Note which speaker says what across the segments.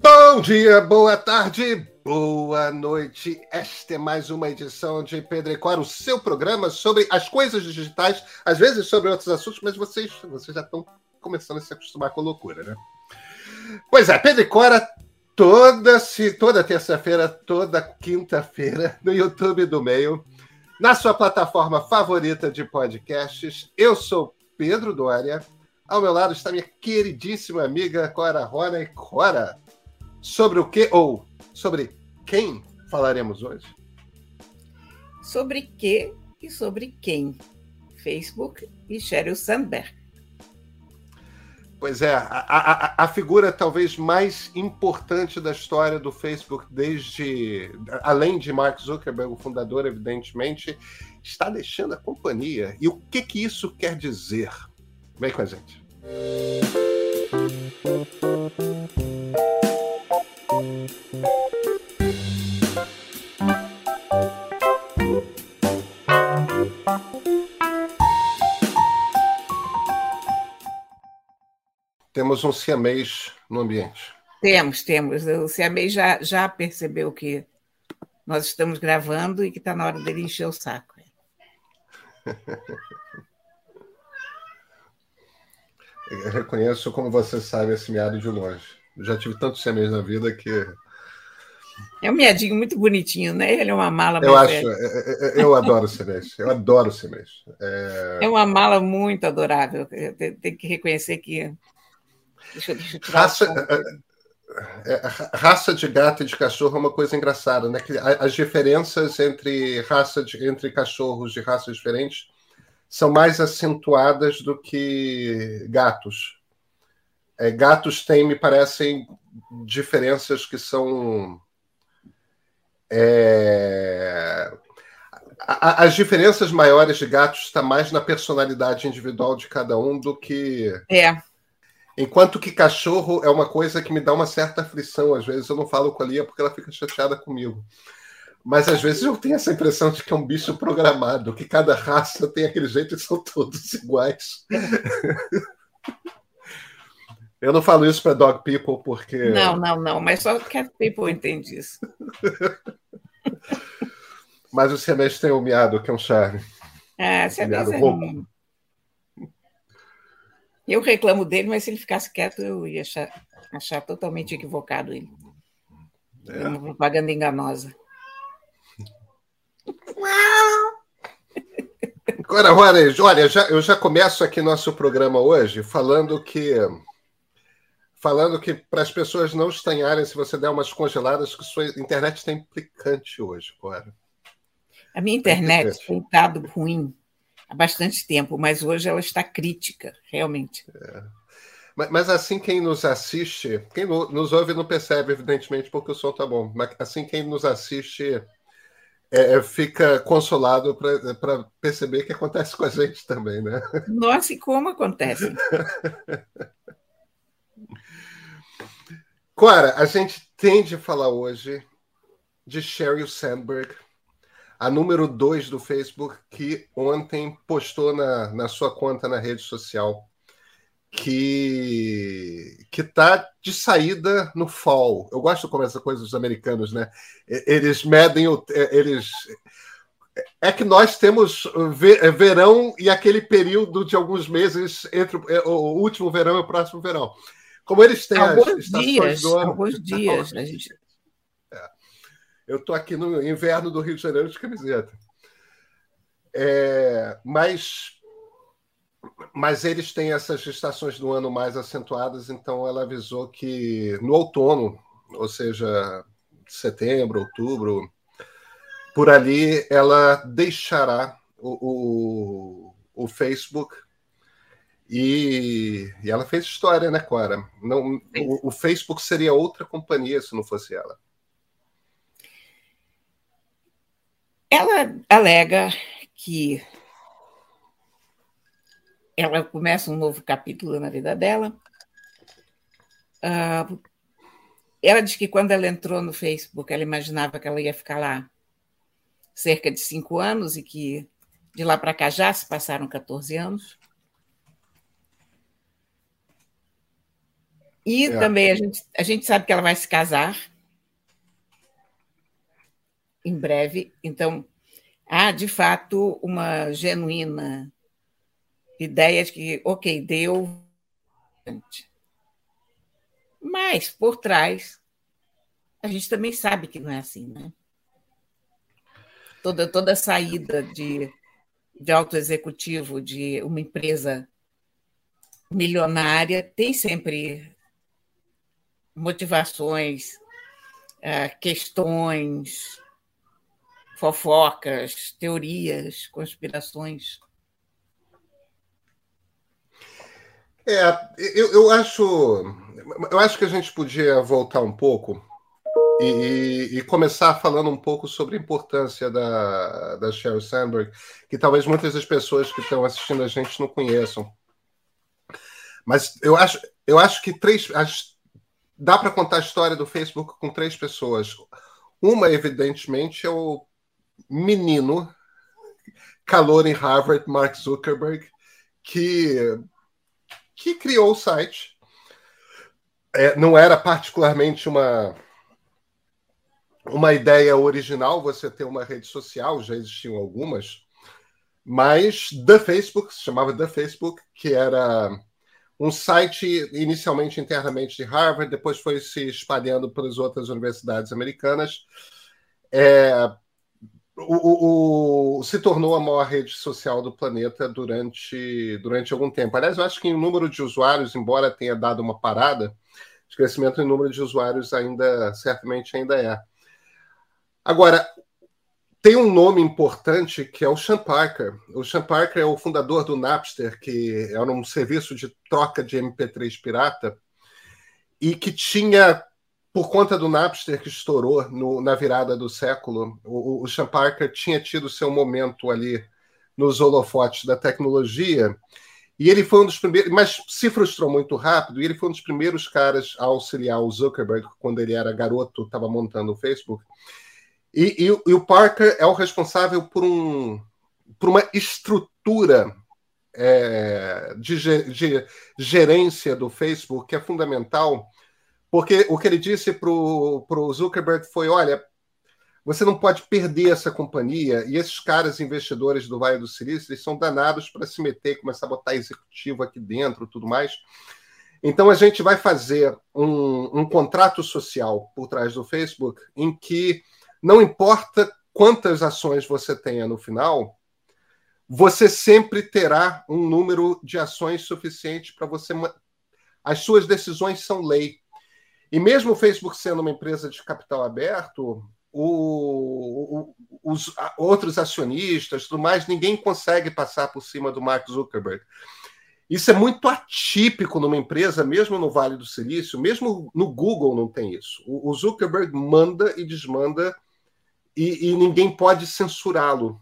Speaker 1: Bom dia, boa tarde, boa noite. Esta é mais uma edição de Pedro e Cora, o seu programa sobre as coisas digitais, às vezes sobre outros assuntos, mas vocês, vocês já estão começando a se acostumar com a loucura, né? Pois é, Pedro e Cora, toda, toda terça-feira, toda quinta-feira, no YouTube do Meio, na sua plataforma favorita de podcasts. Eu sou Pedro Dória. Ao meu lado está minha queridíssima amiga Cora Rona. E Cora, sobre o que ou sobre quem falaremos hoje?
Speaker 2: Sobre que e sobre quem? Facebook e Sheryl Sandberg.
Speaker 1: Pois é, a, a, a, figura talvez mais importante da história do Facebook, desde além de Mark Zuckerberg, o fundador, evidentemente, está deixando a companhia. E o que, que isso quer dizer? Vem com a gente. Temos um siamês no ambiente.
Speaker 2: Temos, temos. O siamês já, já percebeu que nós estamos gravando e que está na hora dele encher o saco.
Speaker 1: Eu reconheço, como você sabe, esse miado de longe. Eu já tive tantos siamês na vida que.
Speaker 2: É um miadinho muito bonitinho, né? Ele é uma mala.
Speaker 1: Eu acho, eu, é, é, é, eu adoro o siamês. Eu adoro o siamês.
Speaker 2: É... é uma mala muito adorável. Tem que reconhecer que.
Speaker 1: Deixa, deixa eu tirar raça, é, raça de gato e de cachorro é uma coisa engraçada, né? As diferenças entre raça de, entre cachorros de raças diferentes são mais acentuadas do que gatos. É, gatos têm, me parecem, diferenças que são. É... As diferenças maiores de gatos está mais na personalidade individual de cada um do que.
Speaker 2: É.
Speaker 1: Enquanto que cachorro é uma coisa que me dá uma certa aflição. Às vezes eu não falo com a Lia porque ela fica chateada comigo. Mas às vezes eu tenho essa impressão de que é um bicho programado, que cada raça tem aquele jeito e são todos iguais. eu não falo isso para dog people porque.
Speaker 2: Não, não, não, mas só cat people entende isso.
Speaker 1: mas o semestre tem o miado, que é um charme.
Speaker 2: É, semestre é um... Eu reclamo dele, mas se ele ficasse quieto, eu ia achar, achar totalmente equivocado ele. É. é uma propaganda enganosa.
Speaker 1: Agora, Juarez, olha, já, eu já começo aqui nosso programa hoje falando que falando que para as pessoas não estranharem se você der umas congeladas, que sua internet está implicante hoje, Cora.
Speaker 2: A minha internet tem estado ruim há bastante tempo, mas hoje ela está crítica, realmente. É.
Speaker 1: Mas, mas, assim, quem nos assiste, quem nos ouve não percebe, evidentemente, porque o som está bom, mas assim, quem nos assiste é, é, fica consolado para perceber que acontece com a gente também, né?
Speaker 2: Nossa, e como acontece?
Speaker 1: Cora, a gente tem de falar hoje de Sheryl Sandberg, a número 2 do Facebook, que ontem postou na, na sua conta na rede social que que tá de saída no fall. Eu gosto como essa coisa dos americanos, né? Eles medem o eles é que nós temos verão e aquele período de alguns meses entre o último verão e o próximo verão. Como eles têm
Speaker 2: alguns as estações dias, do ano. Alguns dias, a gente.
Speaker 1: Eu estou aqui no inverno do Rio de Janeiro de camiseta. É, mas mas eles têm essas estações do ano mais acentuadas, então ela avisou que no outono, ou seja, setembro, outubro, por ali ela deixará o, o, o Facebook. E, e, ela fez história, né, Clara? Não, o, o Facebook seria outra companhia se não fosse ela.
Speaker 2: Ela alega que ela começa um novo capítulo na vida dela. Uh, ela diz que quando ela entrou no Facebook, ela imaginava que ela ia ficar lá cerca de cinco anos e que de lá para cá já se passaram 14 anos. E é. também a gente, a gente sabe que ela vai se casar em breve, então há de fato uma genuína ideia de que, ok, deu. Mas por trás, a gente também sabe que não é assim, né? Toda, toda saída de, de alto executivo de uma empresa milionária tem sempre motivações, ah, questões, fofocas, teorias, conspirações.
Speaker 1: É, eu, eu acho, eu acho que a gente podia voltar um pouco e, e, começar falando um pouco sobre a importância da, da Sheryl Sandberg, que talvez muitas das pessoas que estão assistindo a gente não conheçam. Mas eu acho, eu acho que três. Dá para contar a história do Facebook com três pessoas. Uma, evidentemente, é o menino, calor em Harvard, Mark Zuckerberg, que, que criou o site. É, não era particularmente uma uma ideia original você ter uma rede social, já existiam algumas, mas The Facebook, se chamava The Facebook, que era um site inicialmente internamente de Harvard, depois foi se espalhando pelas outras universidades americanas. É, o, o, se tornou a maior rede social do planeta durante, durante algum tempo. Aliás, eu acho que em número de usuários, embora tenha dado uma parada, o crescimento em número de usuários ainda certamente ainda é. Agora, tem um nome importante que é o Sean Parker. O Sean Parker é o fundador do Napster, que era um serviço de troca de MP3 pirata, e que tinha, por conta do Napster que estourou no, na virada do século, o, o Sean Parker tinha tido seu momento ali nos holofotes da tecnologia, e ele foi um dos primeiros, mas se frustrou muito rápido, e ele foi um dos primeiros caras a auxiliar o Zuckerberg quando ele era garoto, estava montando o Facebook. E, e, e, o Parker é o responsável por, um, por uma estrutura é, de, de, gerência do Facebook que é fundamental, porque o que ele disse para o Zuckerberg foi: olha, você não pode perder essa companhia, e esses caras investidores do Vale do Silício eles são danados para se meter, começar a botar executivo aqui dentro tudo mais. Então a gente vai fazer um, um contrato social por trás do Facebook em que não importa quantas ações você tenha no final, você sempre terá um número de ações suficiente para você. As suas decisões são lei. E mesmo o Facebook sendo uma empresa de capital aberto, o, o, os outros acionistas, tudo mais, ninguém consegue passar por cima do Mark Zuckerberg. Isso é muito atípico numa empresa, mesmo no Vale do Silício, mesmo no Google não tem isso. O, o Zuckerberg manda e desmanda e, e ninguém pode censurá-lo.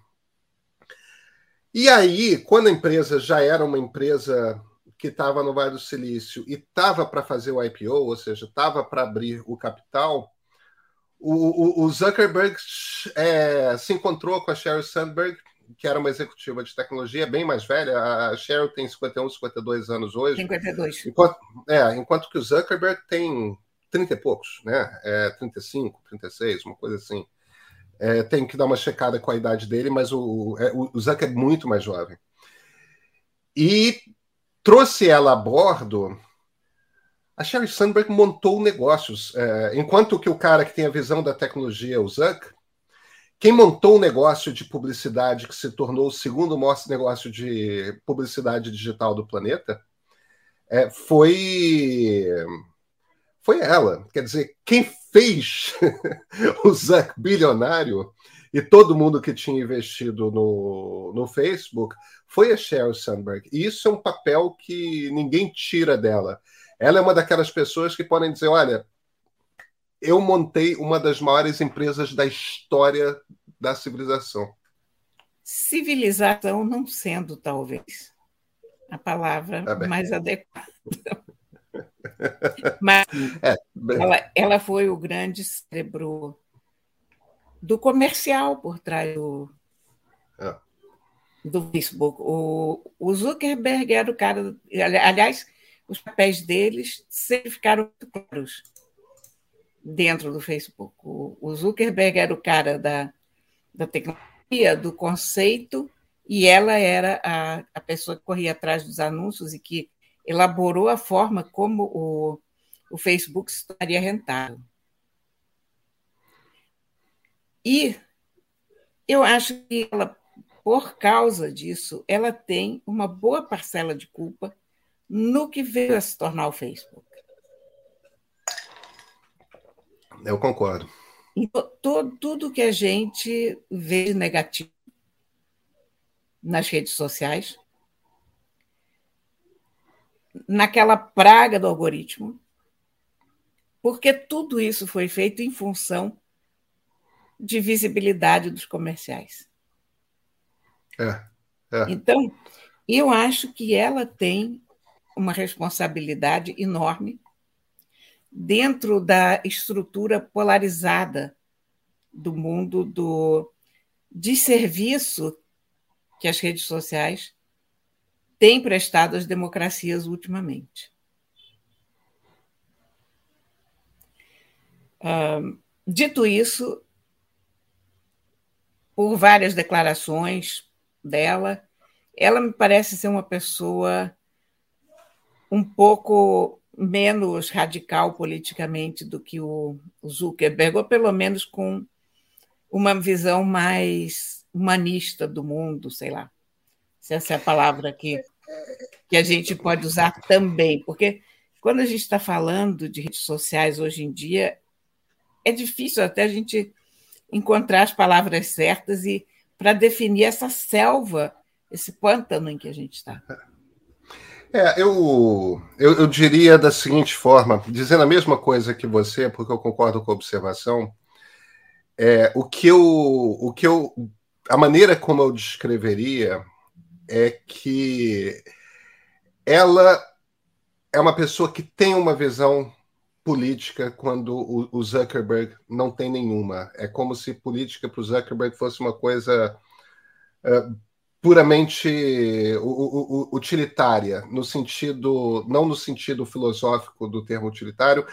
Speaker 1: E aí, quando a empresa já era uma empresa que estava no Vale do Silício e estava para fazer o IPO, ou seja, estava para abrir o capital, o, o, o Zuckerberg é, se encontrou com a Sheryl Sandberg, que era uma executiva de tecnologia bem mais velha. A Sheryl tem 51, 52 anos hoje.
Speaker 2: 52.
Speaker 1: Enquanto, é, enquanto que o Zuckerberg tem 30 e poucos, né? É, 35, 36, uma coisa assim. É, tenho que dar uma checada com a idade dele, mas o, é, o Zuck é muito mais jovem. E trouxe ela a bordo. A Sherry Sandberg montou negócios. É, enquanto que o cara que tem a visão da tecnologia é o Zuck, quem montou o negócio de publicidade que se tornou o segundo maior negócio de publicidade digital do planeta é, foi foi ela. Quer dizer, quem fez o Zuck bilionário e todo mundo que tinha investido no, no Facebook foi a Sheryl Sandberg. E isso é um papel que ninguém tira dela. Ela é uma daquelas pessoas que podem dizer: olha, eu montei uma das maiores empresas da história da civilização.
Speaker 2: Civilização não sendo, talvez, a palavra é mais adequada. Mas é, ela, ela foi o grande cérebro do comercial por trás do, é. do Facebook. O, o Zuckerberg era o cara. Aliás, os papéis deles sempre ficaram muito claros dentro do Facebook. O Zuckerberg era o cara da, da tecnologia, do conceito, e ela era a, a pessoa que corria atrás dos anúncios e que elaborou a forma como o, o Facebook se tornaria rentável. E eu acho que ela, por causa disso, ela tem uma boa parcela de culpa no que veio a se tornar o Facebook.
Speaker 1: Eu concordo.
Speaker 2: Então, todo, tudo que a gente vê de negativo nas redes sociais, naquela praga do algoritmo, porque tudo isso foi feito em função de visibilidade dos comerciais.
Speaker 1: É, é.
Speaker 2: Então, eu acho que ela tem uma responsabilidade enorme dentro da estrutura polarizada do mundo do desserviço que as redes sociais têm prestado às democracias ultimamente. dito isso, por várias declarações dela, ela me parece ser uma pessoa um pouco menos radical politicamente do que o Zuckerberg, ou pelo menos com uma visão mais humanista do mundo, sei lá. Se essa é a palavra que, que a gente pode usar também, porque quando a gente está falando de redes sociais hoje em dia, é difícil até a gente encontrar as palavras certas e para definir essa selva, esse pântano em que a gente está.
Speaker 1: É, eu, eu, eu, diria da seguinte forma, dizendo a mesma coisa que você, porque eu concordo com a observação, é, o que eu, o que eu, a maneira como eu descreveria é que ela é uma pessoa que tem uma visão política quando o, Zuckerberg não tem nenhuma. É como se política para o Zuckerberg fosse uma coisa uh, puramente utilitária, no sentido, não no sentido filosófico do termo utilitário,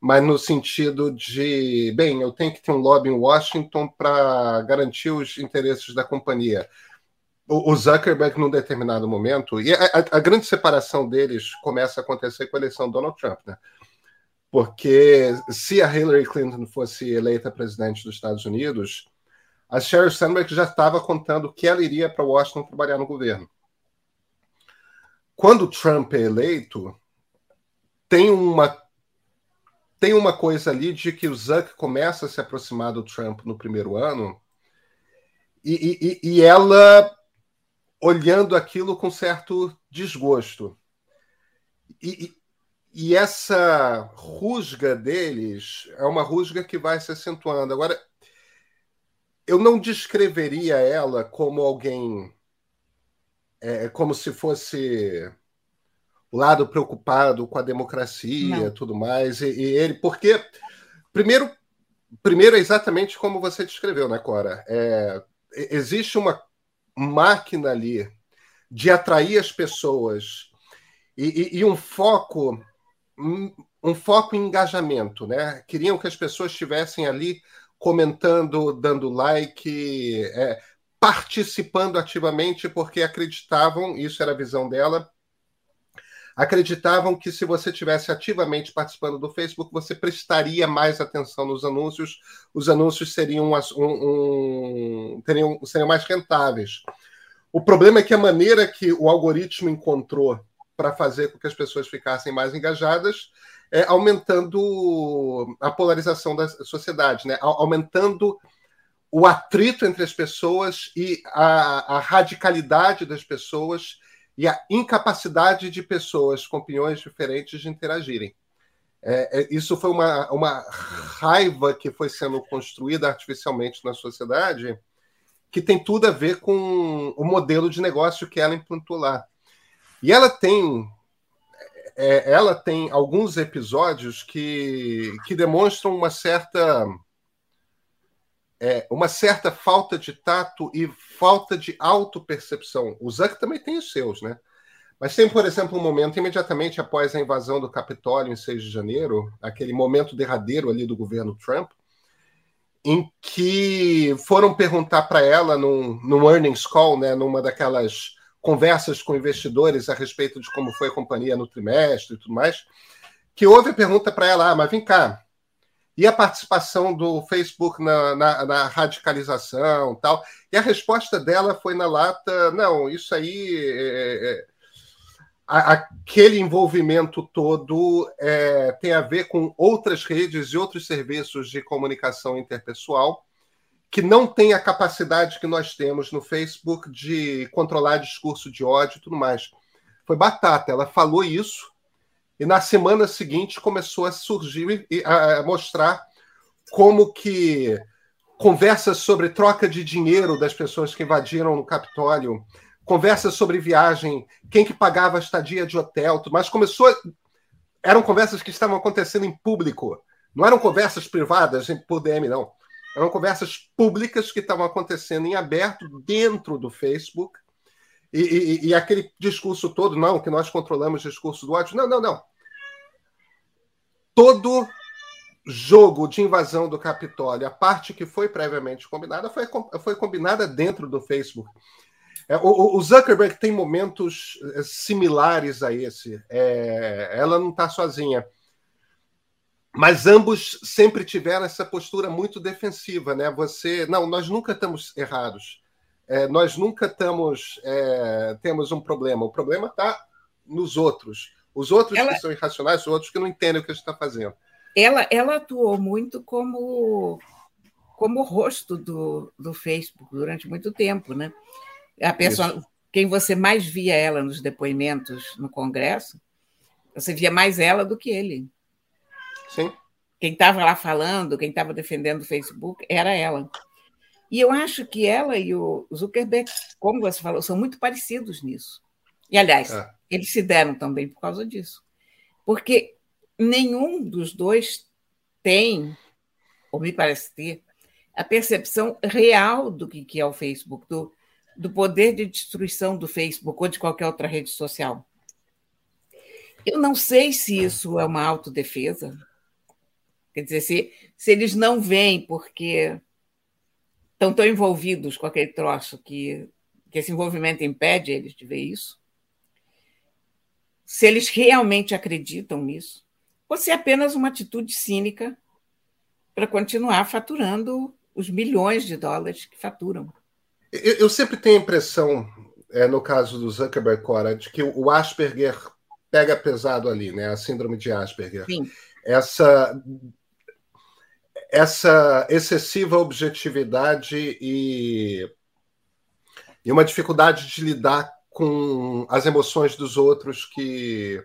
Speaker 1: mas no sentido de, bem, eu tenho que ter um lobby em Washington para garantir os interesses da companhia. O, Zuckerberg, num determinado momento, e a, a, a grande separação deles começa a acontecer com a eleição do Donald Trump, né? Porque se a Hillary Clinton fosse eleita presidente dos Estados Unidos, a Sheryl Sandberg já estava contando que ela iria para Washington trabalhar no governo. Quando Trump é eleito, tem uma tem uma coisa ali de que o Zuck começa a se aproximar do Trump no primeiro ano e, e, e ela olhando aquilo com certo desgosto. E, e essa rusga deles é uma rusga que vai se acentuando. Agora, eu não descreveria ela como alguém. É, como se fosse o lado preocupado com a democracia e tudo mais. E, e, ele. Porque, primeiro, primeiro é exatamente como você descreveu, né, Cora? É, existe uma máquina ali de atrair as pessoas e, e, e um foco um, foco em engajamento, né? Queriam que as pessoas estivessem ali comentando, dando like, é, participando ativamente, porque acreditavam, isso era a visão dela, acreditavam que se você tivesse ativamente participando do Facebook, você prestaria mais atenção nos anúncios, os anúncios seriam, um, um, teriam, seriam mais rentáveis. O problema é que a maneira que o algoritmo encontrou para fazer com que as pessoas ficassem mais engajadas, é, aumentando a polarização da sociedade, né? aumentando o atrito entre as pessoas e a, a radicalidade das pessoas e a incapacidade de pessoas com opiniões diferentes de interagirem. É, é, isso foi uma, uma raiva que foi sendo construída artificialmente na sociedade, que tem tudo a ver com o modelo de negócio que ela implantou lá. E ela tem é, ela tem alguns episódios que, que demonstram uma certa é, uma certa falta de tato e falta de autopercepção. O Zuck também tem os seus, né? Mas tem, por exemplo, um momento imediatamente após a invasão do Capitólio em 6 de janeiro, aquele momento derradeiro ali do governo Trump, em que foram perguntar para ela num, num earnings call, né, numa daquelas conversas com investidores a respeito de como foi a companhia no trimestre e tudo mais, que houve pergunta para ela, ah, mas vem cá, e a participação do Facebook na, na, na, radicalização tal. E a resposta dela foi na lata: não, isso aí. É, é, aquele envolvimento todo é, tem a ver com outras redes e outros serviços de comunicação interpessoal que não tem a capacidade que nós temos no Facebook de controlar discurso de ódio e tudo mais. Foi batata, ela falou isso e na semana seguinte começou a surgir e a mostrar como que conversas sobre troca de dinheiro das pessoas que invadiram no Capitólio, conversas sobre viagem, quem que pagava a estadia de hotel, mas começou eram conversas que estavam acontecendo em público, não eram conversas privadas por DM não, eram conversas públicas que estavam acontecendo em aberto dentro do Facebook e, e, e, aquele discurso todo, não, que nós controlamos o discurso do ódio. Não, não, não. Todo jogo de invasão do Capitólio, a parte que foi previamente combinada, foi, foi combinada dentro do Facebook. É, o, o, Zuckerberg tem momentos é, similares a esse. É, ela não está sozinha. Mas ambos sempre tiveram essa postura muito defensiva, né? Você, não, nós nunca estamos errados. É, nós nunca estamos é, temos um problema. O problema está nos outros. Os outros ela... que são irracionais, os outros que não entendem o que a gente está fazendo.
Speaker 2: Ela, ela atuou muito como como rosto do, do Facebook durante muito tempo, né? A pessoa, Isso. quem você mais via ela nos depoimentos no Congresso, você via mais ela do que ele.
Speaker 1: Sim.
Speaker 2: Quem estava lá falando, quem estava defendendo o Facebook, era ela. E eu acho que ela e o Zuckerberg, como você falou, são muito parecidos nisso. E, aliás, é. eles se deram também por causa disso. Porque nenhum dos dois tem, ou me parece ter, a percepção real do que é o Facebook, do, do poder de destruição do Facebook ou de qualquer outra rede social. Eu não sei se isso é uma autodefesa. Quer dizer, se, se eles não veem porque estão tão envolvidos com aquele troço que, que esse envolvimento impede eles de ver isso, se eles realmente acreditam nisso, ou se é apenas uma atitude cínica para continuar faturando os milhões de dólares que faturam.
Speaker 1: Eu, eu sempre tenho a impressão, é, no caso do Zuckerberg, Cora, de que o Asperger pega pesado ali, né? A síndrome de Asperger.
Speaker 2: Sim.
Speaker 1: Essa essa excessiva objetividade e, e uma dificuldade de lidar com as emoções dos outros que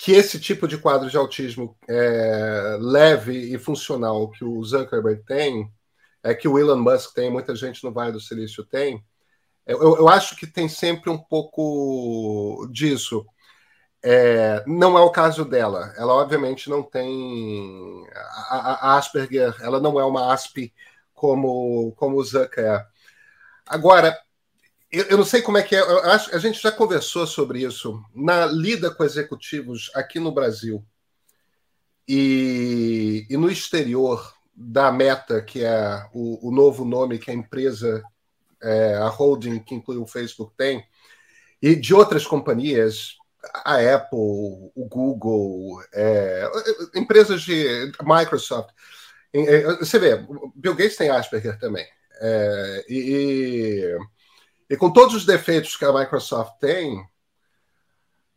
Speaker 1: que esse tipo de quadro de autismo é, leve e funcional que o Zuckerberg tem, é que o Elon Musk tem, muita gente no Vale do Silício tem, eu, eu acho que tem sempre um pouco disso. É, não é o caso dela. Ela, obviamente, não tem. A, a Asperger, ela não é uma ASP como, como o Zucker é. Agora, eu, eu, não sei como é que é. Acho, a gente já conversou sobre isso na lida com executivos aqui no Brasil e, e no exterior da Meta, que é o, o novo nome que a empresa, é, a holding que inclui o Facebook tem, e de outras companhias, a Apple, o Google, é, empresas de Microsoft. É, você vê, Bill Gates tem Asperger também. É, e, e com todos os defeitos que a Microsoft tem,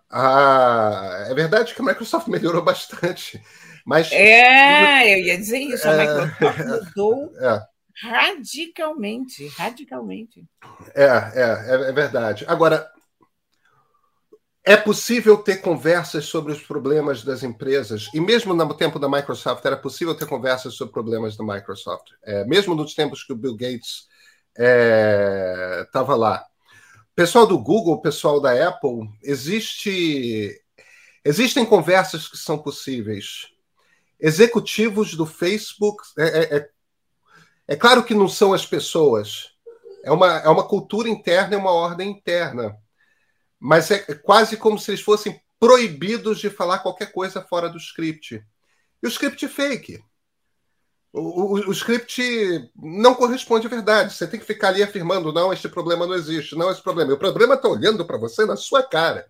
Speaker 1: a... é verdade que a Microsoft melhorou bastante. Mas.
Speaker 2: É, eu ia dizer isso, a é. Microsoft mudou é, radicalmente, radicalmente.
Speaker 1: É, é, é verdade. Agora, é possível ter conversas sobre os problemas das empresas, e mesmo no tempo da Microsoft era possível ter conversas sobre problemas da Microsoft, é, mesmo nos tempos que o Bill Gates estava é, lá. Pessoal do Google, pessoal da Apple, existe, existem conversas que são possíveis. Executivos do Facebook, é, é, é, é claro que não são as pessoas, é uma, é uma cultura interna e uma ordem interna. Mas é quase como se eles fossem proibidos de falar qualquer coisa fora do script. E o script é fake. O, o, o, script não corresponde à verdade. Você tem que ficar ali afirmando: não, este problema não existe, não, esse problema. O problema está olhando para você na sua cara.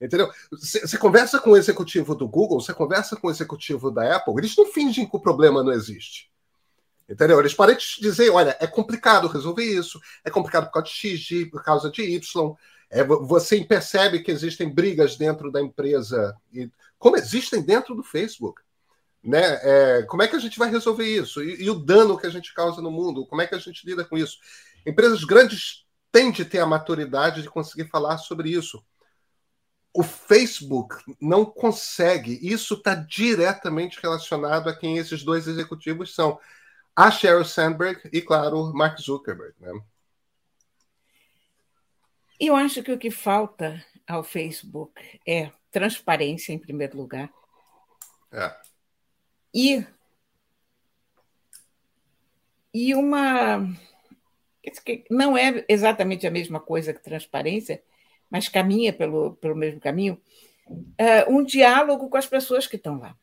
Speaker 1: Entendeu? Você conversa com o executivo do Google, você conversa com o executivo da Apple, eles não fingem que o problema não existe. Entendeu? Eles podem te dizer: olha, é complicado resolver isso, é complicado por causa de X, por causa de Y. É, você percebe que existem brigas dentro da empresa, como existem dentro do Facebook. Né? É, como é que a gente vai resolver isso? E, e, o dano que a gente causa no mundo? Como é que a gente lida com isso? Empresas grandes têm de ter a maturidade de conseguir falar sobre isso. O Facebook não consegue. Isso está diretamente relacionado a quem esses dois executivos são. A Sheryl Sandberg e, claro, Mark Zuckerberg. Né?
Speaker 2: Eu acho que o que falta ao Facebook é transparência, em primeiro lugar.
Speaker 1: É
Speaker 2: e, e uma. Não é exatamente a mesma coisa que transparência, mas caminha pelo, pelo mesmo caminho. Uh, um diálogo com as pessoas que estão lá.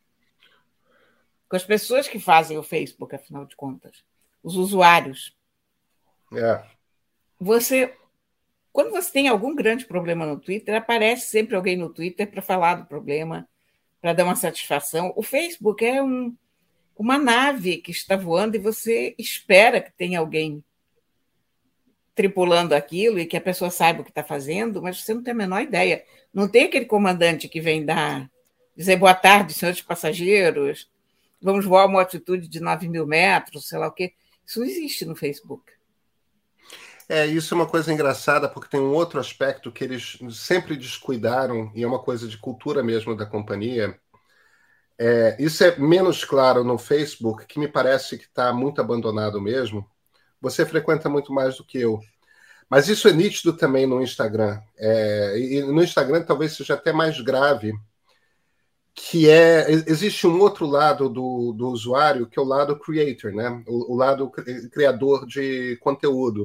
Speaker 2: Com as pessoas que fazem o Facebook, afinal de contas. Os usuários.
Speaker 1: É.
Speaker 2: Você. Quando você tem algum grande problema no Twitter, aparece sempre alguém no Twitter para falar do problema, para dar uma satisfação. O Facebook é um, uma nave que está voando e você espera que tenha alguém tripulando aquilo e que a pessoa saiba o que está fazendo, mas você não tem a menor ideia. Não tem aquele comandante que vem dar, dizer boa tarde, senhores passageiros, vamos voar uma altitude de 9 mil metros, sei lá o quê. Isso não existe no Facebook.
Speaker 1: É, isso é uma coisa engraçada, porque tem um outro aspecto que eles sempre descuidaram, e é uma coisa de cultura mesmo da companhia. É, isso é menos claro no Facebook, que me parece que está muito abandonado mesmo. Você frequenta muito mais do que eu. Mas isso é nítido também no Instagram. É, e no Instagram talvez seja até mais grave, que é existe um outro lado do, do usuário que é o lado creator, né? O, o lado criador de conteúdo.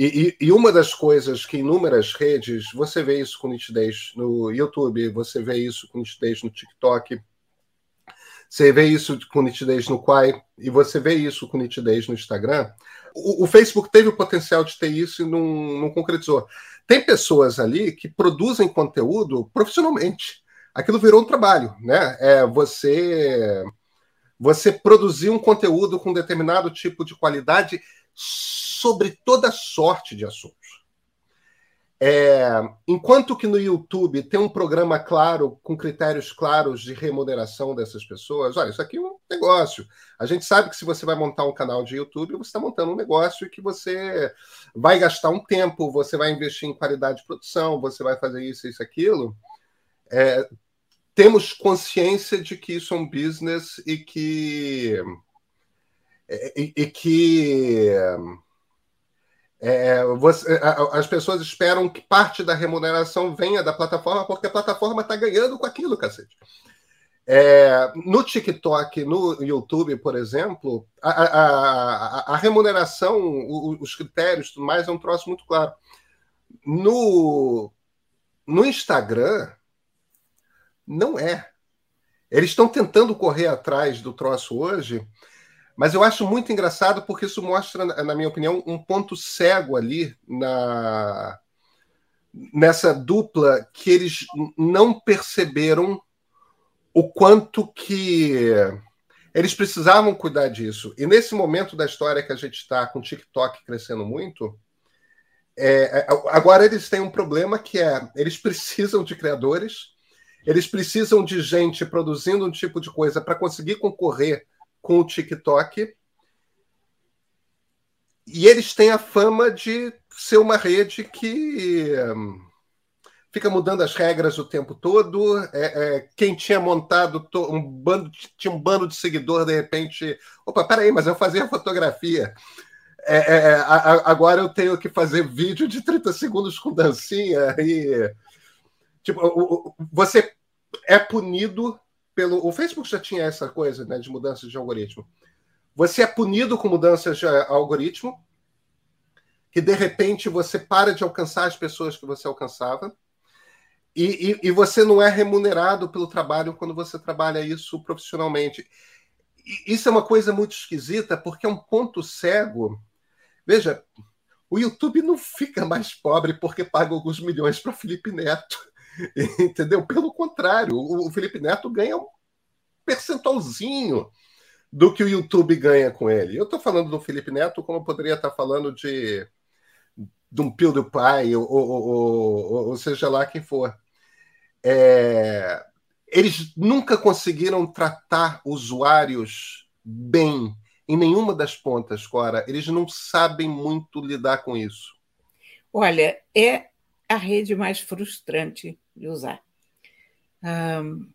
Speaker 1: E, e, uma das coisas que inúmeras redes, você vê isso com nitidez no YouTube, você vê isso com nitidez no TikTok, você vê isso com nitidez no Quai, e você vê isso com nitidez no Instagram. O, o Facebook teve o potencial de ter isso e não, não concretizou. Tem pessoas ali que produzem conteúdo profissionalmente. Aquilo virou um trabalho, né? É você você produzir um conteúdo com determinado tipo de qualidade sobre toda sorte de assuntos. É, enquanto que no YouTube tem um programa claro, com critérios claros de remuneração dessas pessoas, olha, isso aqui é um negócio. A gente sabe que se você vai montar um canal de YouTube, você está montando um negócio e que você vai gastar um tempo, você vai investir em qualidade de produção, você vai fazer isso, isso, aquilo. É, temos consciência de que isso é um business e que e, e que é, você, as pessoas esperam que parte da remuneração venha da plataforma, porque a plataforma está ganhando com aquilo, cacete. É, no TikTok, no YouTube, por exemplo, a, a, a, a remuneração, os critérios, tudo mais, é um troço muito claro. No, no Instagram, não é. Eles estão tentando correr atrás do troço hoje, mas eu acho muito engraçado porque isso mostra, na minha opinião, um ponto cego ali na nessa dupla que eles não perceberam o quanto que eles precisavam cuidar disso. E nesse momento da história que a gente está com o TikTok crescendo muito, é, é, agora eles têm um problema que é eles precisam de criadores, eles precisam de gente produzindo um tipo de coisa para conseguir concorrer com o TikTok. E eles têm a fama de ser uma rede que um, fica mudando as regras o tempo todo. É, é, quem tinha montado um bando, tinha um bando de seguidor, de repente, opa, peraí, mas eu fazia fotografia. É, é, é a, agora eu tenho que fazer vídeo de 30 segundos com dancinha e tipo, você é punido pelo. O Facebook já tinha essa coisa né, de mudanças de algoritmo. Você é punido com mudanças de algoritmo que de repente você para de alcançar as pessoas que você alcançava e, e, e, você não é remunerado pelo trabalho quando você trabalha isso profissionalmente. E isso é uma coisa muito esquisita, porque é um ponto cego. Veja, o YouTube não fica mais pobre porque paga alguns milhões para Felipe Neto. Entendeu? Pelo contrário, o Felipe Neto ganha um percentualzinho do que o YouTube ganha com ele. Eu estou falando do Felipe Neto como eu poderia estar falando de, de um PewDiePie ou, ou, ou, ou seja lá quem for. É, eles nunca conseguiram tratar usuários bem em nenhuma das pontas, Cora. Eles não sabem muito lidar com isso.
Speaker 2: Olha, é a rede mais frustrante de usar. Um,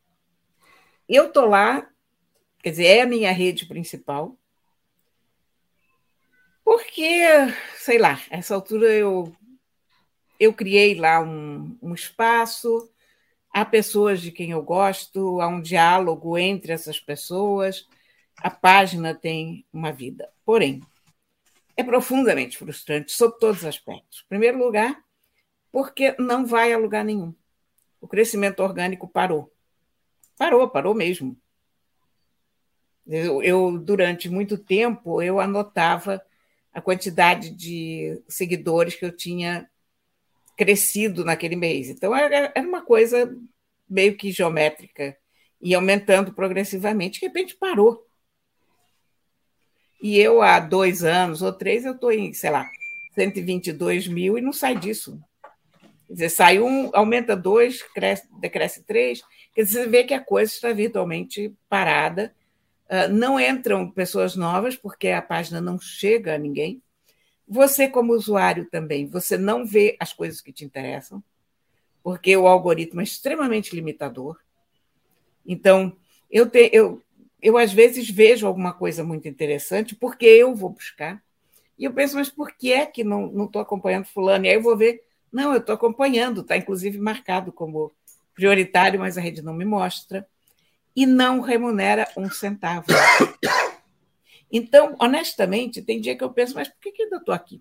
Speaker 2: eu estou lá Quer dizer, é a minha rede principal. Porque, sei lá, essa altura eu, eu criei lá um, um espaço, há pessoas de quem eu gosto, há um diálogo entre essas pessoas, a página tem uma vida. Porém, é profundamente frustrante sob todos os aspectos. Em primeiro lugar, porque não vai a lugar nenhum. O crescimento orgânico parou. Parou, parou mesmo. Eu, eu, durante muito tempo, eu anotava a quantidade de seguidores que eu tinha crescido naquele mês. Então, era, era uma coisa meio que geométrica e aumentando progressivamente. De repente, parou. E eu, há dois anos ou três, eu estou em, sei lá, 122 mil e não sai disso. Quer dizer, sai um, aumenta dois, cresce, decresce três. Quer dizer, você vê que a coisa está virtualmente parada ah, não entram pessoas novas, porque a página não chega a ninguém. Você, como usuário também, você não vê as coisas que te interessam, porque o algoritmo é extremamente limitador. Então, eu, te, eu, eu às vezes vejo alguma coisa muito interessante, porque eu vou buscar, e eu penso, mas por que é que não estou acompanhando fulano? E aí eu vou ver, não, eu estou acompanhando, está inclusive marcado como prioritário, mas a rede não me mostra e não remunera um centavo. Então, honestamente, tem dia que eu penso, mas por que, que eu estou aqui?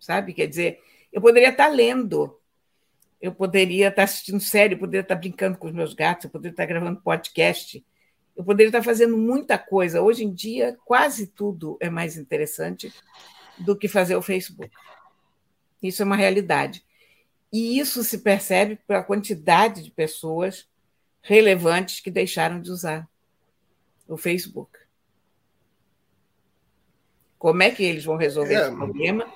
Speaker 2: Sabe? Quer dizer, eu poderia estar lendo, eu poderia estar assistindo série, eu poderia estar brincando com os meus gatos, eu poderia estar gravando podcast, eu poderia estar fazendo muita coisa. Hoje em dia, quase tudo é mais interessante do que fazer o Facebook. Isso é uma realidade. E isso se percebe pela quantidade de pessoas relevantes que deixaram de usar o Facebook. Como é que eles vão resolver é. esse problema?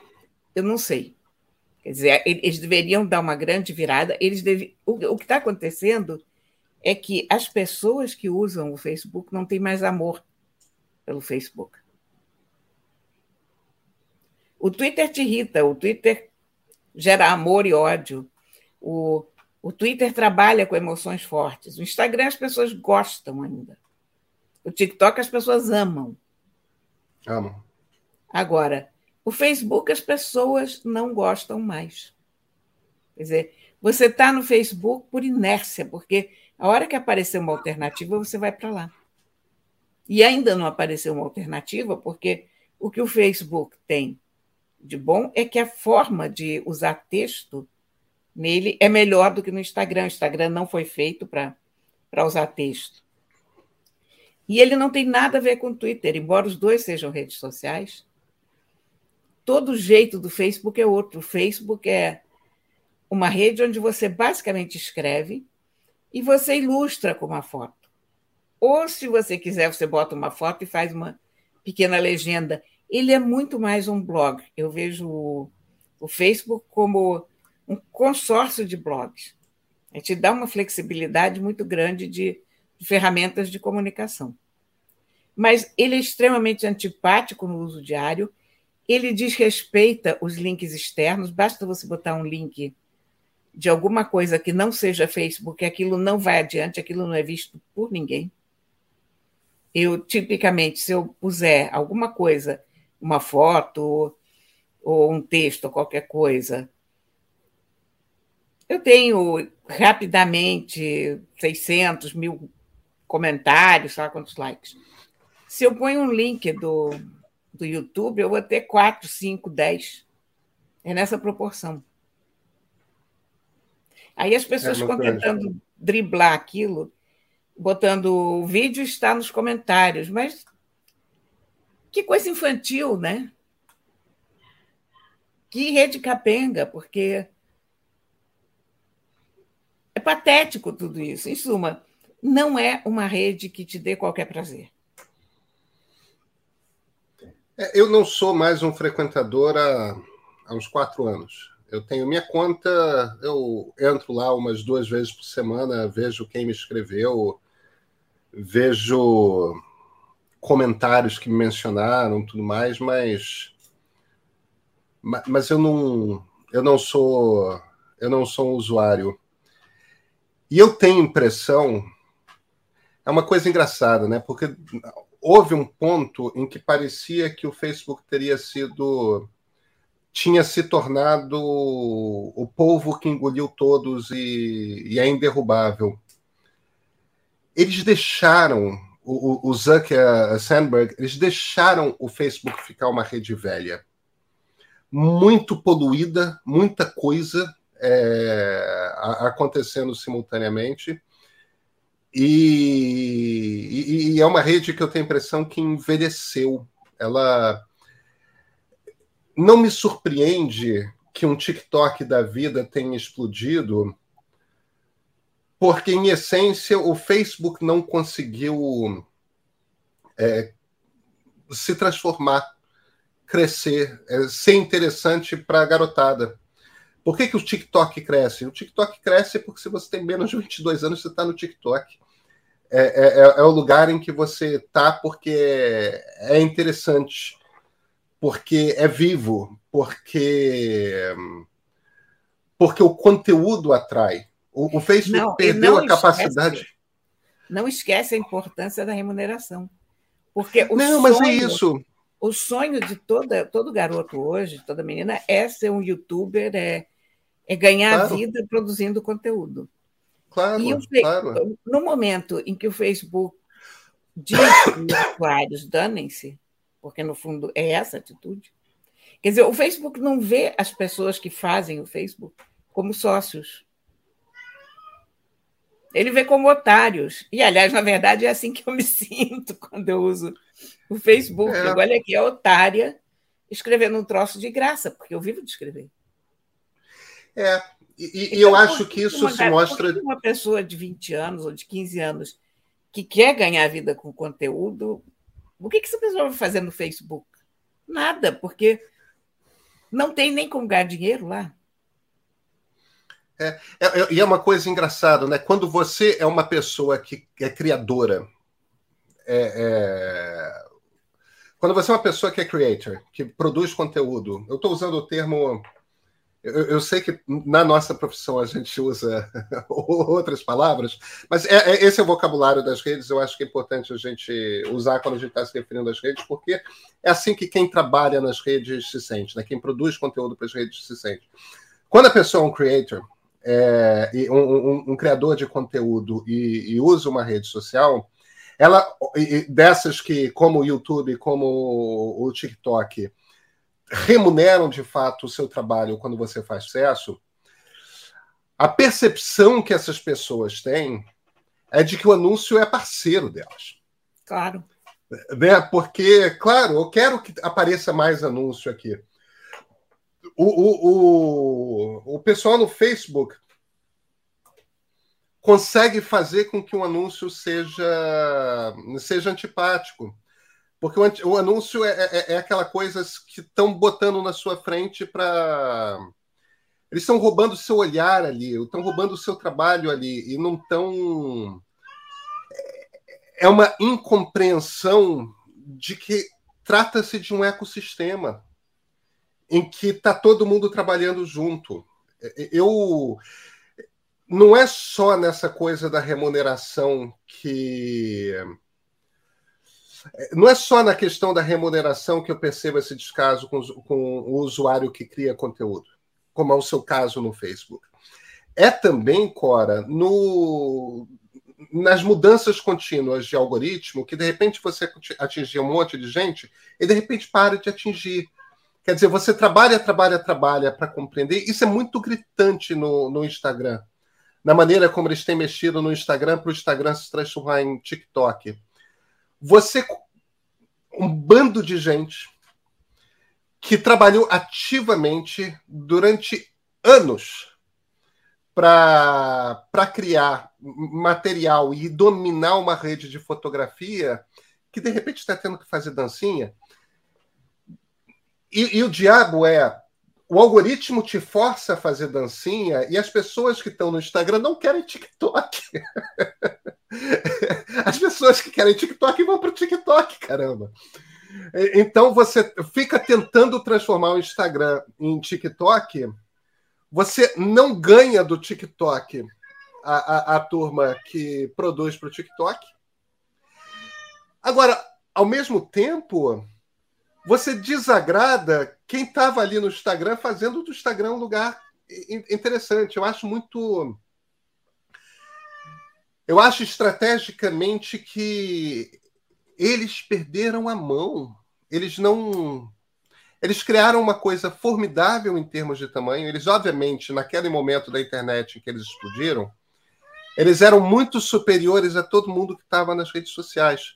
Speaker 2: Eu não sei. Quer dizer, eles deveriam dar uma grande virada. Eles deve... o, o que está acontecendo é que as pessoas que usam o Facebook não têm mais amor pelo Facebook. O Twitter te irrita, o Twitter gera amor e ódio. O, o Twitter trabalha com emoções fortes. O Instagram as pessoas gostam ainda. O TikTok as pessoas amam.
Speaker 1: Amam.
Speaker 2: Agora, o Facebook as pessoas não gostam mais. Quer dizer, você está no Facebook por inércia, porque a hora que aparecer uma alternativa, você vai para lá. E ainda não apareceu uma alternativa, porque o que o Facebook tem de bom é que a forma de usar texto nele é melhor do que no Instagram. O Instagram não foi feito para usar texto. E ele não tem nada a ver com o Twitter, embora os dois sejam redes sociais. Todo jeito do Facebook é outro. O Facebook é uma rede onde você basicamente escreve e você ilustra com uma foto. Ou, se você quiser, você bota uma foto e faz uma pequena legenda. Ele é muito mais um blog. Eu vejo o, o Facebook como um consórcio de blogs. A gente dá uma flexibilidade muito grande de, de ferramentas de comunicação. Mas ele é extremamente antipático no uso diário, ele desrespeita os links externos, basta você botar um link de alguma coisa que não seja Facebook, aquilo não vai adiante, aquilo não é visto por ninguém. Eu, tipicamente, se eu puser alguma coisa, uma foto ou um texto ou qualquer coisa, eu tenho rapidamente 600 mil comentários, lá quantos likes. Se eu ponho um link do do YouTube, eu vou ter 4, 5, 10. É nessa proporção. Aí as pessoas é ficam tentando driblar aquilo, botando o vídeo está nos comentários, mas que coisa infantil, né? Que rede capenga, porque é patético tudo isso. Em suma, não é uma rede que te dê qualquer prazer.
Speaker 1: É, eu não sou mais um frequentador há, há uns quatro anos. Eu tenho minha conta, eu entro lá umas duas vezes por semana, vejo quem me escreveu, vejo comentários que me mencionaram, tudo mais, mas mas eu não eu não sou eu não sou um usuário. E eu tenho impressão é uma coisa engraçada, né? Porque houve um ponto em que parecia que o Facebook teria sido tinha se tornado o povo que engoliu todos e, e é inderrubável. Eles deixaram o, o Sandberg, eles deixaram o Facebook ficar uma rede velha, muito poluída, muita coisa é, acontecendo simultaneamente. E, e, e, é uma rede que eu tenho a impressão que envelheceu. Ela não me surpreende que um TikTok da vida tenha explodido, porque, em essência, o Facebook não conseguiu é, se transformar, crescer, é, ser interessante para a garotada. Por que, que o TikTok cresce? O TikTok cresce porque se você tem menos de 22 anos, você está no TikTok. É, é, é, é, o lugar em que você está porque é interessante porque é vivo, porque porque o conteúdo atrai. O, o Facebook não, perdeu a capacidade. Esquece,
Speaker 2: não esquece a importância da remuneração. Porque o
Speaker 1: não, sonho, mas é isso.
Speaker 2: O sonho de toda, todo garoto hoje, toda menina, é ser um youtuber, é, é ganhar claro. vida produzindo conteúdo.
Speaker 1: Claro,
Speaker 2: e
Speaker 1: o, claro.
Speaker 2: No momento em que o Facebook diz que os usuários danem-se, porque no fundo é essa atitude. Quer dizer, o Facebook não vê as pessoas que fazem o Facebook como sócios. Ele vê como otários. E, aliás, na verdade, é assim que eu me sinto quando eu uso o Facebook. É. Olha aqui, é otária escrevendo um troço de graça, porque eu vivo de escrever.
Speaker 1: É, e, e então, eu acho que isso uma, se mostra.
Speaker 2: Uma pessoa de 20 anos ou de 15 anos que quer ganhar vida com conteúdo o que, que essa pessoa vai fazer no Facebook? Nada, porque não tem nem como ganhar dinheiro lá.
Speaker 1: É, é, é, e é uma coisa engraçada, né? Quando você é uma pessoa que é criadora, é, é... quando você é uma pessoa que é creator, que produz conteúdo, eu estou usando o termo eu, eu, sei que na nossa profissão a gente usa outras palavras, mas é, é, esse é o vocabulário das redes. Eu acho que é importante a gente usar quando a gente está se referindo às redes, porque é assim que quem trabalha nas redes se sente, né? quem produz conteúdo para as redes se sente. Quando a pessoa é um creator, é, um, um, um, criador de conteúdo e, e, usa uma rede social, ela dessas que, como o YouTube, como o TikTok, remuneram de fato o seu trabalho quando você faz sucesso, a percepção que essas pessoas têm é de que o anúncio é parceiro delas.
Speaker 2: Claro.
Speaker 1: Né? Porque, claro, eu quero que apareça mais anúncio aqui. O, o, o, o pessoal no Facebook consegue fazer com que o anúncio seja, seja antipático. Porque o, o anúncio é, é, é, aquela coisa que estão botando na sua frente para. Eles estão roubando o seu olhar ali, estão roubando o seu trabalho ali, e não estão. É uma incompreensão de que trata-se de um ecossistema em que está todo mundo trabalhando junto. Eu não é só nessa coisa da remuneração que não é só na questão da remuneração que eu percebo esse descaso com, com o usuário que cria conteúdo, como é o seu caso no Facebook. É também, Cora, no, nas mudanças contínuas de algoritmo, que de repente você atingia um monte de gente e de repente para de atingir. Quer dizer, você trabalha, trabalha, trabalha para compreender. Isso é muito gritante no, no Instagram. Na maneira como eles têm mexido no Instagram para o Instagram se transformar em TikTok. Você, um bando de gente que trabalhou ativamente durante anos para criar material e dominar uma rede de fotografia que de repente está tendo que fazer dancinha. E, e, o diabo é o algoritmo te força a fazer dancinha e as pessoas que estão no Instagram não querem TikTok. As pessoas que querem TikTok vão para o TikTok, caramba. Então você fica tentando transformar o Instagram em TikTok você não ganha do TikTok a, a, a turma que produz para o TikTok. Agora, ao mesmo tempo, você desagrada quem estava ali no Instagram fazendo do Instagram um lugar interessante. Eu acho muito. Eu acho estrategicamente que eles perderam a mão. Eles não eles criaram uma coisa formidável em termos de tamanho. Eles, obviamente, naquele momento da internet em que eles explodiram, eles eram muito superiores a todo mundo que estava nas redes sociais.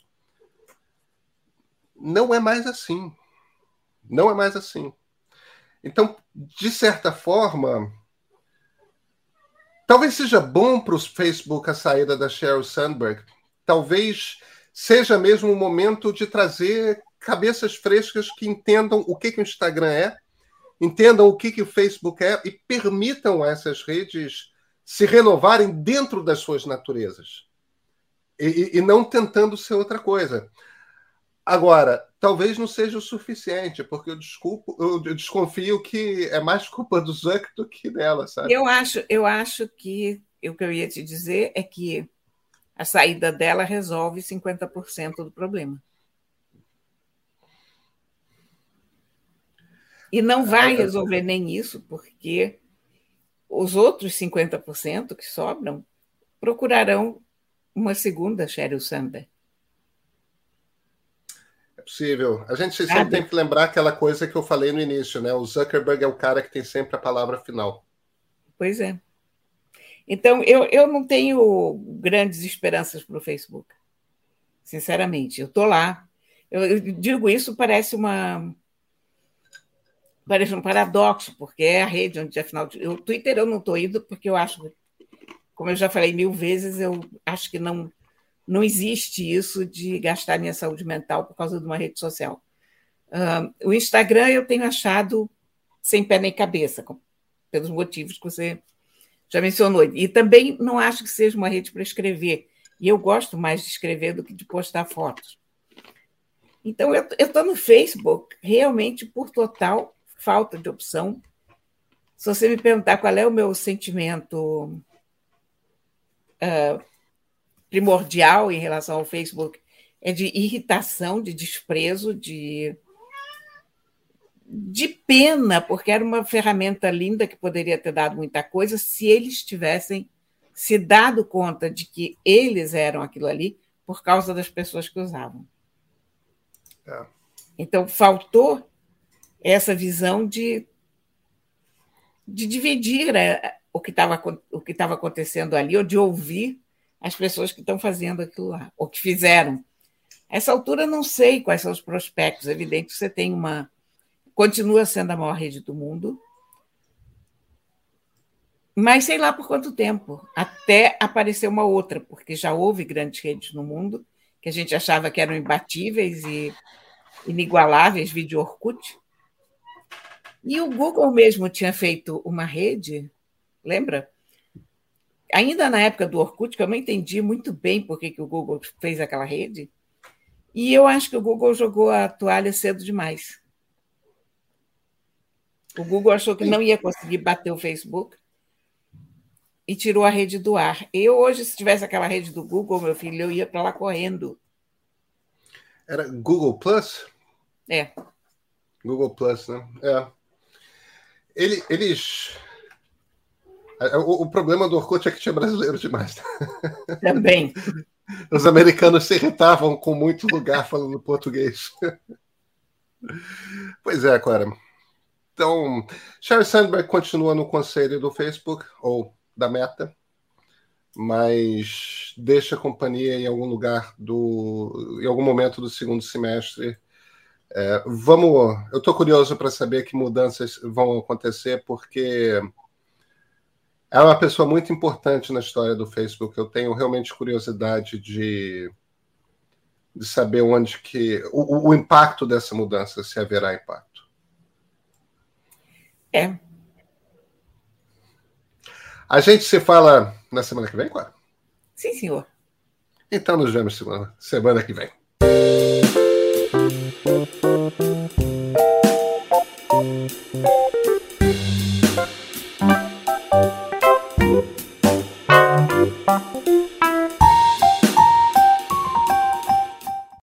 Speaker 1: Não é mais assim. Não é mais assim. Então, de certa forma, talvez seja bom para o Facebook a saída da Sheryl Sandberg. Talvez seja mesmo o momento de trazer cabeças frescas que entendam o que, que o Instagram é, entendam o que, que o Facebook é e permitam essas redes se renovarem dentro das suas naturezas e, e não tentando ser outra coisa. Agora, talvez não seja o suficiente, porque eu, desculpo, eu desconfio que é mais culpa do Zuck do que dela, sabe?
Speaker 2: Eu acho, eu acho que o que eu ia te dizer é que a saída dela resolve 50% do problema. E não vai resolver nem isso, porque os outros 50% que sobram procurarão uma segunda Sheryl Sandberg.
Speaker 1: Possível. A gente sempre tem que lembrar aquela coisa que eu falei no início, né? O Zuckerberg é o cara que tem sempre a palavra final.
Speaker 2: Pois é. Então, eu, eu não tenho grandes esperanças para o Facebook. Sinceramente, eu estou lá. Eu, eu digo isso, parece uma, parece um paradoxo, porque é a rede onde, afinal, o Twitter eu não estou indo porque eu acho, como eu já falei mil vezes, eu acho que não, não existe isso de gastar minha saúde mental por causa de uma rede social. O Instagram eu tenho achado sem pé nem cabeça, pelos motivos que você já mencionou. E também não acho que seja uma rede para escrever. E eu gosto mais de escrever do que de postar fotos. Então, eu estou no Facebook realmente por total falta de opção. Se você me perguntar qual é o meu sentimento uh, primordial em relação ao Facebook, é de irritação, de desprezo, de, de pena, porque era uma ferramenta linda que poderia ter dado muita coisa se eles tivessem se dado conta de que eles eram aquilo ali por causa das pessoas que usavam. É. Então, faltou essa visão de, de dividir é, o que estava acontecendo ali, ou de ouvir as pessoas que estão fazendo aquilo lá, ou que fizeram. Essa altura, não sei quais são os prospectos. É evidente que você tem uma. Continua sendo a maior rede do mundo, mas sei lá por quanto tempo, até aparecer uma outra, porque já houve grandes redes no mundo que a gente achava que eram imbatíveis e inigualáveis, vídeo Orkut, e o Google mesmo tinha feito uma rede, lembra? Ainda na época do Orkut, que eu não entendi muito bem por que, que o Google fez aquela rede, e eu acho que o Google jogou a toalha cedo demais. O Google achou que não ia conseguir bater o Facebook e tirou a rede do ar. Eu hoje, se tivesse aquela rede do Google, meu filho, eu ia para lá correndo.
Speaker 1: Era Google Plus?
Speaker 2: É.
Speaker 1: Google Plus, né? É. Ele, eles. O, o, problema do Orkut é que tinha brasileiro demais.
Speaker 2: Também.
Speaker 1: Os americanos se irritavam com muito lugar falando português. Pois é, Clara. Então, Sheryl Sandberg continua no conselho do Facebook, ou da Meta, mas deixa a companhia em algum lugar do. em algum momento do segundo semestre. É, vamos. Eu estou curioso para saber que mudanças vão acontecer, porque é uma pessoa muito importante na história do Facebook. Eu tenho realmente curiosidade de, de saber onde que. O, o impacto dessa mudança, se haverá impacto.
Speaker 2: É.
Speaker 1: A gente se fala na semana que vem, Clara?
Speaker 2: Sim, senhor.
Speaker 1: Então nos vemos semana, semana que vem.